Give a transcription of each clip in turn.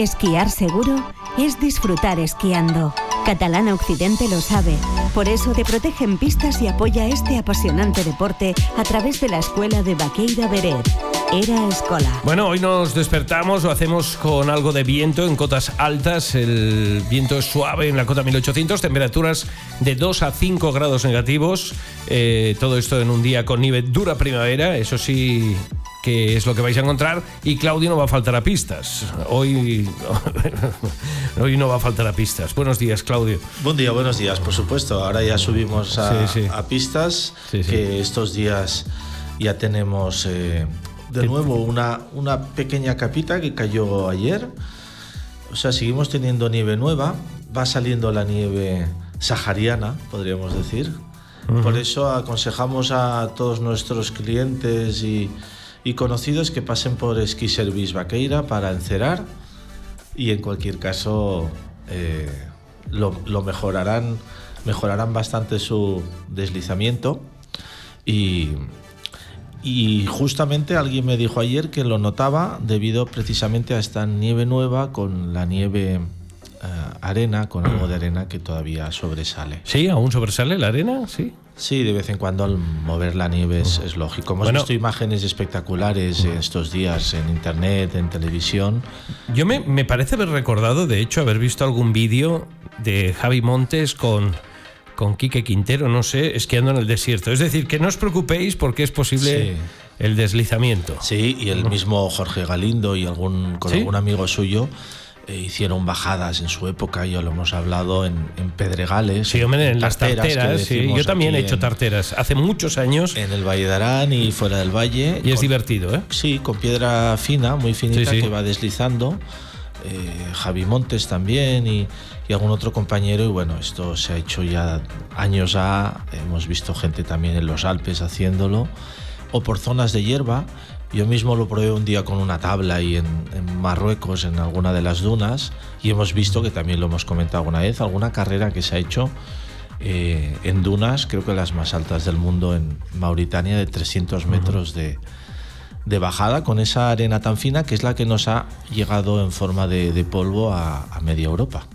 Esquiar seguro es disfrutar esquiando. Catalana Occidente lo sabe. Por eso te protege en pistas y apoya este apasionante deporte a través de la escuela de Baqueira Beret. Era Escola. Bueno, hoy nos despertamos, lo hacemos con algo de viento en cotas altas. El viento es suave en la cota 1800, temperaturas de 2 a 5 grados negativos. Eh, todo esto en un día con nieve dura primavera, eso sí, que es lo que vais a encontrar. Y Claudio no va a faltar a pistas. Hoy, hoy no va a faltar a pistas. Buenos días, Claudio. Buen día, buenos días, por supuesto. Ahora ya subimos a, Sí, sí. a pistas, Sí, que estos días ya tenemos eh, de nuevo una, una pequeña capita que cayó ayer. O sea, seguimos teniendo nieve nueva, va saliendo la nieve sahariana, podríamos decir. Por eso aconsejamos a todos nuestros clientes y, y conocidos que pasen por Ski Service Vaqueira para encerar y en cualquier caso eh, lo, lo mejorarán, mejorarán bastante su deslizamiento y, y justamente alguien me dijo ayer que lo notaba debido precisamente a esta nieve nueva con la nieve eh, arena, con algo de arena que todavía sobresale. Sí, aún sobresale la arena, sí. Sí, de vez en cuando al mover la nieve es, es lógico. Hemos Bueno. visto imágenes espectaculares estos días en internet, en televisión. Yo me, me parece haber recordado, de hecho, haber visto algún vídeo de Javi Montes con, con Quique Quintero, no sé, esquiando en el desierto. Es decir, que no os preocupéis porque es posible Sí. el deslizamiento. Sí, y el mismo Jorge Galindo y algún, con ¿Sí? algún amigo suyo hicieron bajadas en su época, ya lo hemos hablado, en, en Pedregales. Sí, hombre, en las tarteras, sí. Yo también he hecho tarteras hace muchos años En el Valle de Arán y fuera del Valle. y es divertido, ¿eh? Sí, con piedra fina, muy finita, Sí, sí. que va deslizando. Eh, Javi Montes también y, y algún otro compañero. Y bueno, esto se ha hecho ya años A. Hemos visto gente también en los Alpes haciéndolo. O por zonas de hierba. Yo mismo lo probé un día con una tabla y en, en Marruecos, en alguna de las dunas. Y hemos visto, que también lo hemos comentado alguna vez, alguna carrera que se ha hecho eh, en dunas, creo que las más altas del mundo en Mauritania, de 300 metros de, de bajada con esa arena tan fina que es la que nos ha llegado en forma de, de polvo a, a media Europa.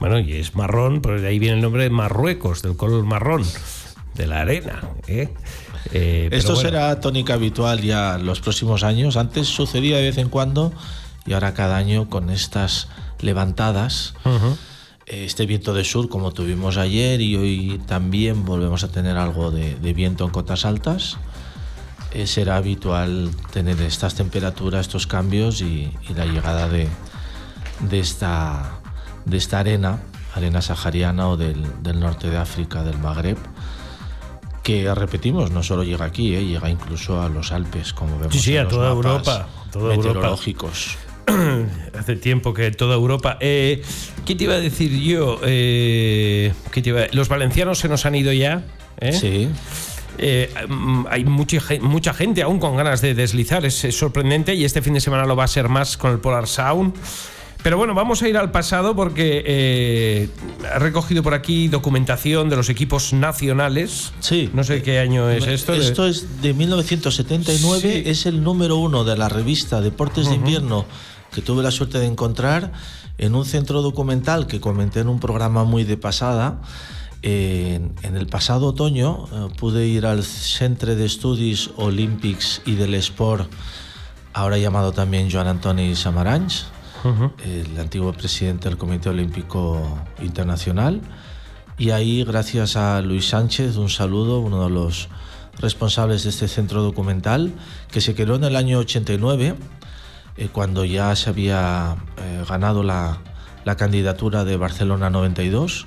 Bueno, y es marrón, pero de ahí viene el nombre de Marruecos, del color marrón, de la arena. ¿eh? Eh, Esto bueno. será tónica habitual ya los próximos años. Antes sucedía de vez en cuando y ahora cada año con estas levantadas. Ujú. eh, Este viento de sur como tuvimos ayer y hoy también volvemos a tener algo de, de viento en cotas altas. eh, será habitual tener estas temperaturas, estos cambios y, y la llegada de, de esta, de esta arena, arena sahariana o del, del norte de África, del Magreb, que repetimos, no solo llega aquí, eh, llega incluso a los Alpes, como vemos Sí, sí, en a los toda Europa, toda Europa. meteorológicos. Hace tiempo que toda Europa. Eh, ¿Qué te iba a decir yo? Eh, ¿qué te iba a- Los valencianos se nos han ido ya. Sí. Eh, hay mucha, mucha gente aún con ganas de deslizar, es, es sorprendente y este fin de semana lo va a ser más con el Polar Sound. Pero bueno, vamos a ir al pasado porque eh, ha recogido por aquí documentación de los equipos nacionales. Sí. No sé qué año es esto. de- Esto es de 1979, Sí. es el número uno de la revista Deportes de Invierno que tuve la suerte de encontrar en un centro documental que comenté en un programa muy de pasada. En, en el pasado otoño eh, pude ir al Centre de Estudis Olímpics y del Sport, ahora llamado también Joan Antoni Samaranch, El antiguo presidente del Comité Olímpico Internacional. Y ahí, gracias a Luis Sánchez, un saludo, uno de los responsables de este centro documental, que se creó en el año 89, eh, cuando ya se había eh, ganado la, la candidatura de Barcelona 92.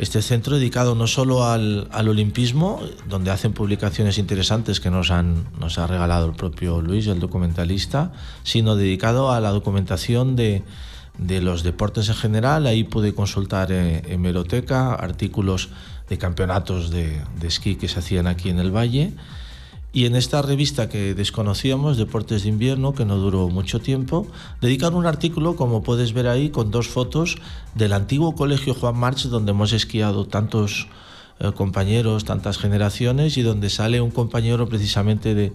Este centro dedicado no solo al, al olimpismo, donde hacen publicaciones interesantes que nos, han, nos ha regalado el propio Luis, el documentalista, sino dedicado a la documentación de, de los deportes en general. Ahí pude consultar eh, hemeroteca, artículos de campeonatos de, de esquí que se hacían aquí en el Valle. Y en esta revista que desconocíamos, Deportes de Invierno, que no duró mucho tiempo, dedican un artículo, como puedes ver ahí, con dos fotos del antiguo colegio Juan March, donde hemos esquiado tantos eh, compañeros, tantas generaciones, y donde sale un compañero precisamente de,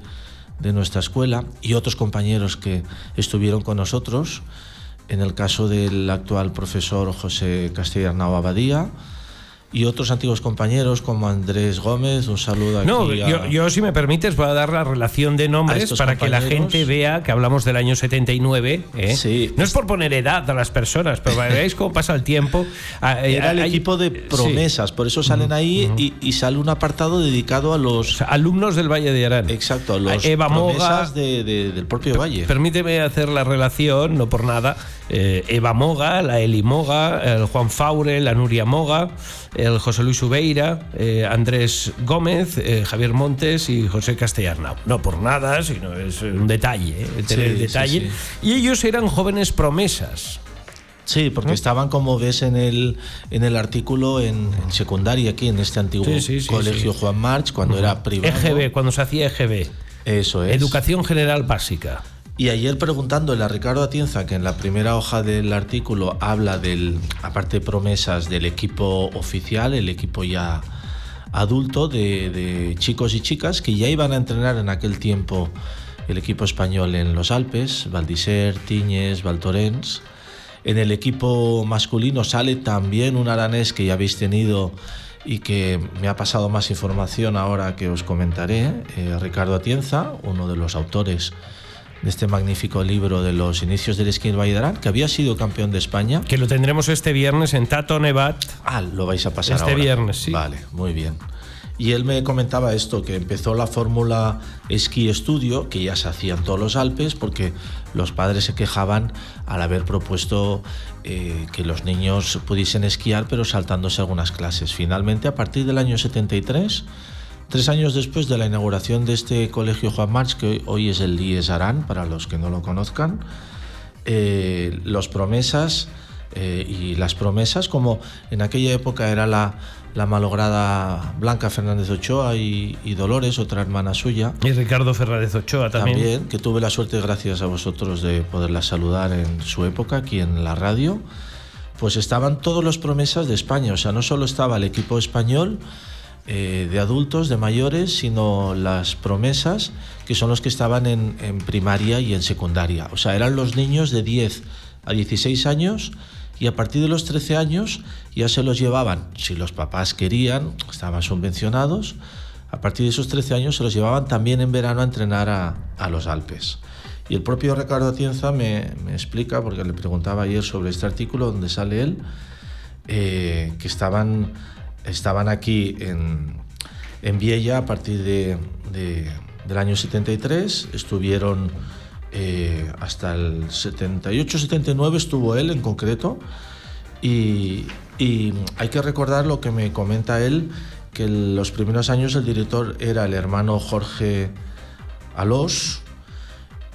nuestra escuela y otros compañeros que estuvieron con nosotros. en el caso del actual profesor José Castellarnau Abadía, y otros antiguos compañeros como Andrés Gómez, un saludo aquí. No, a- yo, yo, si me permites voy a dar la relación de nombres para que la gente vea que hablamos del año 79. ¿eh? Sí. No es por poner edad a las personas, pero veáis cómo pasa el tiempo. Ah, eh, Era el hay- equipo de sí. promesas, por eso salen ahí y, y sale un apartado dedicado a O los. sea, alumnos del Valle de Arán. Exacto, a los Eva Moga, promesas de- de- del propio Valle. Permíteme hacer la relación, no por nada. eh, Eva Moga, la Eli Moga, el Juan Faure, la Nuria Moga, el José Luis Ubeira, eh, Andrés Gómez, eh, Javier Montes y José Castellarnau. No por nada, sino es un detalle, eh, tener Sí, el sí, detalle. sí. Y ellos eran jóvenes promesas. Sí, porque estaban, como ves en el, en el artículo, en, en secundaria aquí, en este antiguo colegio. Juan March, cuando era privado. EGB, cuando se hacía EGB. Eso es. Educación General Básica. Y ayer preguntándole a Ricardo Atienza, que en la primera hoja del artículo habla del, aparte de promesas, del equipo oficial, el equipo ya adulto de, chicos y chicas que ya iban a entrenar en aquel tiempo el equipo español en los Alpes, Valdiser, Tiñes, Valtorens. En el equipo masculino sale también un aranés que ya habéis tenido y que me ha pasado más información ahora que os comentaré, eh, Ricardo Atienza, uno de los autores de este magnífico libro de los inicios del esquí en Arán, que había sido campeón de España. Que lo tendremos este viernes en Tato Nevat. Ah, lo vais a pasar Este ahora. viernes, sí. Vale, muy bien. Y él me comentaba esto, que empezó la fórmula esquí estudio, que ya se hacía en todos los Alpes, porque los padres se quejaban al haber propuesto eh, que los niños pudiesen esquiar, pero saltándose algunas clases. Finalmente, a partir del año 73, tres años después de la inauguración de este colegio Juan March, que hoy, es el IES Arán, para los que no lo conozcan, eh, los promesas eh, y las promesas, como en aquella época era la, la malograda Blanca Fernández Ochoa y, y Dolores, otra hermana suya, Y Ricardo Fernández Ochoa también. también, que tuve la suerte, gracias a vosotros, de poderla saludar en su época aquí en la radio, pues estaban todos los promesas de España, o sea, no solo estaba el equipo español, eh, de adultos, de mayores, sino las promesas, que son los que estaban en, primaria y en secundaria. O sea, eran los niños de 10 a 16 años y a partir de los 13 años ya se los llevaban, si los papás querían, estaban subvencionados, a partir de esos 13 años se los llevaban también en verano a entrenar a, a los Alpes. Y el propio Ricardo Atienza me, me explica, porque le preguntaba ayer sobre este artículo donde sale él, eh, que estaban, estaban aquí en, en Viella a partir de, de- del año 73, estuvieron eh, hasta el 78-79, estuvo él en concreto, y, y hay que recordar lo que me comenta él, que en los primeros años el director era el hermano Jorge Alós,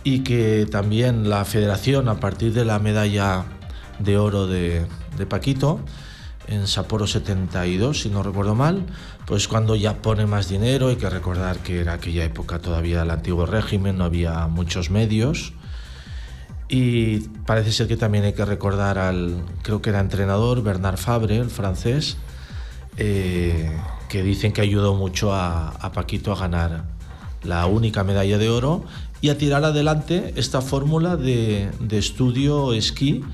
y que también la federación, a partir de la medalla de oro de, de Paquito, en Sapporo 72, si no recuerdo mal, pues cuando ya pone más dinero, hay que recordar que era aquella época todavía del antiguo régimen, no había muchos medios. Y parece ser que también hay que recordar al, creo que era entrenador, Bernard Fabre, el francés, eh, que dicen que ayudó mucho a, Paquito a ganar la única medalla de oro y a tirar adelante esta fórmula de estudio esquí,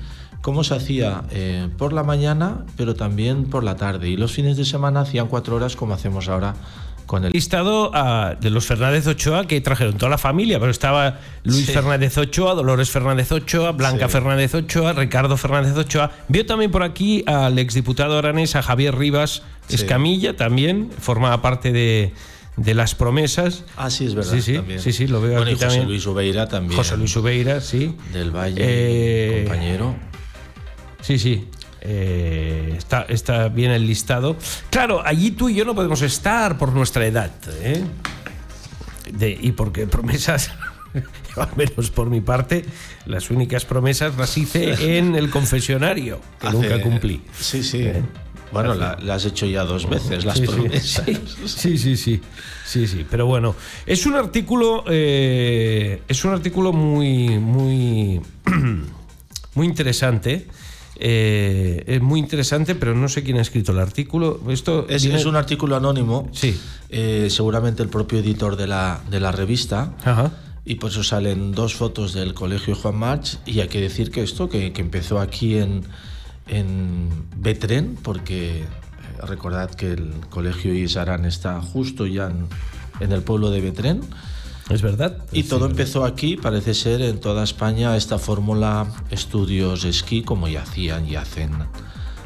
como se hacía eh, por la mañana, pero también por la tarde. Y los fines de semana hacían cuatro horas como hacemos ahora con el... listado ah, de los Fernández Ochoa que trajeron toda la familia, pero estaba Luis Sí. Fernández Ochoa, Dolores Fernández Ochoa, Blanca Sí. Fernández Ochoa, Ricardo Fernández Ochoa. Vio también por aquí al exdiputado aranés, a Javier Rivas Sí. Escamilla, también formaba parte de, de las promesas. Ah, sí, es verdad. Sí, sí, también. sí, sí, lo veo Bueno, aquí y José también. Luis Ubeira también. José Luis Ubeira, sí. Del Valle, Eh, compañero. Sí, sí. Eh, está, está bien el listado. Claro, allí tú y yo no podemos estar por nuestra edad. ¿eh? De- y porque promesas, al menos por mi parte, las únicas promesas las hice en el confesionario, que Hace- nunca cumplí. Sí, sí. Eh, Bueno, la, la has hecho ya dos veces, las Sí, sí, promesas. Sí, sí, sí, sí, sí. Pero bueno, es un artículo, eh, es un artículo muy, muy, muy interesante. Eh, es muy interesante, pero no sé quién ha escrito el artículo. Esto Es, viene- es un artículo anónimo, Sí. eh, seguramente el propio editor de la, de la revista, Ajá. y por eso salen dos fotos del Colegio Juan March y hay que decir que esto, que, que empezó aquí en, en Betren, porque eh, recordad que el Colegio Isarán está justo ya en, en el pueblo de Betren. Es verdad. Y todo empezó aquí, parece ser, en toda España, esta fórmula estudios esquí, como ya hacían y hacen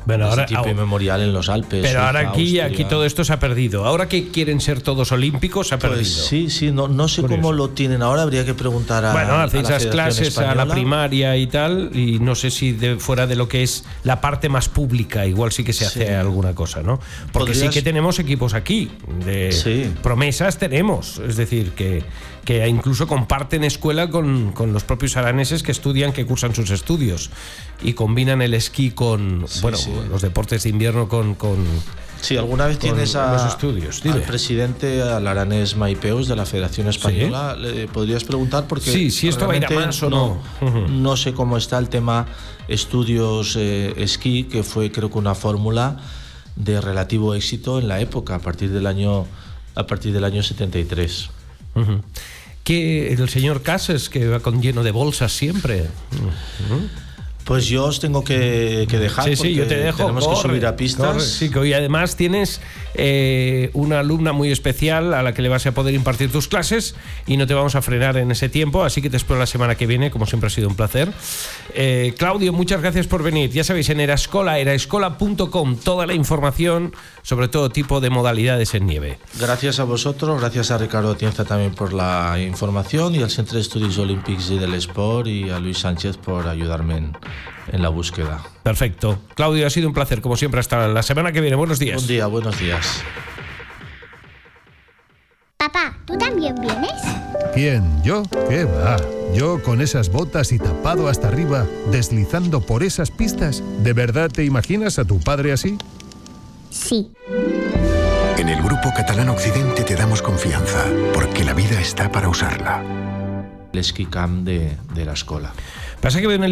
Desde ahora, tiempo ah, inmemorial en los Alpes. pero ahora aquí, Austria. aquí todo esto se ha perdido. Ahora que quieren ser todos olímpicos, se ha perdido. Pues sí, sí, no, no sé Curioso. cómo lo tienen ahora, habría que preguntar a. Bueno, hacéis la las clases a la primaria y tal, y no sé si de fuera de lo que es la parte más pública, igual sí que se hace Sí. alguna cosa, ¿no? Porque sí que tenemos equipos aquí, de Sí. promesas tenemos, es decir, que, que incluso comparten escuela con, con los propios araneses que estudian, que cursan sus estudios, y combinan el esquí con, Sí, bueno, sí. los deportes de invierno con... con Sí, alguna vez tienes a, los estudios, al presidente, al aranés Maipeus de la Federación Española. Le podrías preguntar porque. Sí, si esto va a ir a más o no. No sé cómo está el tema estudios eh, esquí, que fue creo que una fórmula de relativo éxito en la época, a partir del año, a partir del año 73. Que el señor Casas, que va con lleno de bolsas siempre. Pues yo os tengo que, que dejar. Sí, sí, yo te dejo. Tenemos que subir a pistas. corre. Sí, que hoy además tienes eh, una alumna muy especial a la que le vas a poder impartir tus clases y no te vamos a frenar en ese tiempo, así que te espero la semana que viene, como siempre ha sido un placer. Eh, Claudio, muchas gracias por venir. Ya sabéis, en Erascola, erascola.com, toda la información sobre todo tipo de modalidades en nieve. Gracias a vosotros, gracias a Ricardo Tienza también por la información y al Centre d'Estudis Olímpics y del Sport y a Luis Sánchez por ayudarme en, en la búsqueda. Perfecto. Claudio, ha sido un placer, como siempre, hasta la semana que viene. Buenos días. Buen día, buenos días. Papá, ¿tú también vienes? ¿Quién? ¿Yo? ¿Qué va? Yo con esas botas y tapado hasta arriba, deslizando por esas pistas. ¿De verdad te imaginas a tu padre así? Sí. En el Grupo Catalán Occidente te damos confianza, porque la vida está para usarla. El esquí camp de, de la escuela. Pasa que veo en el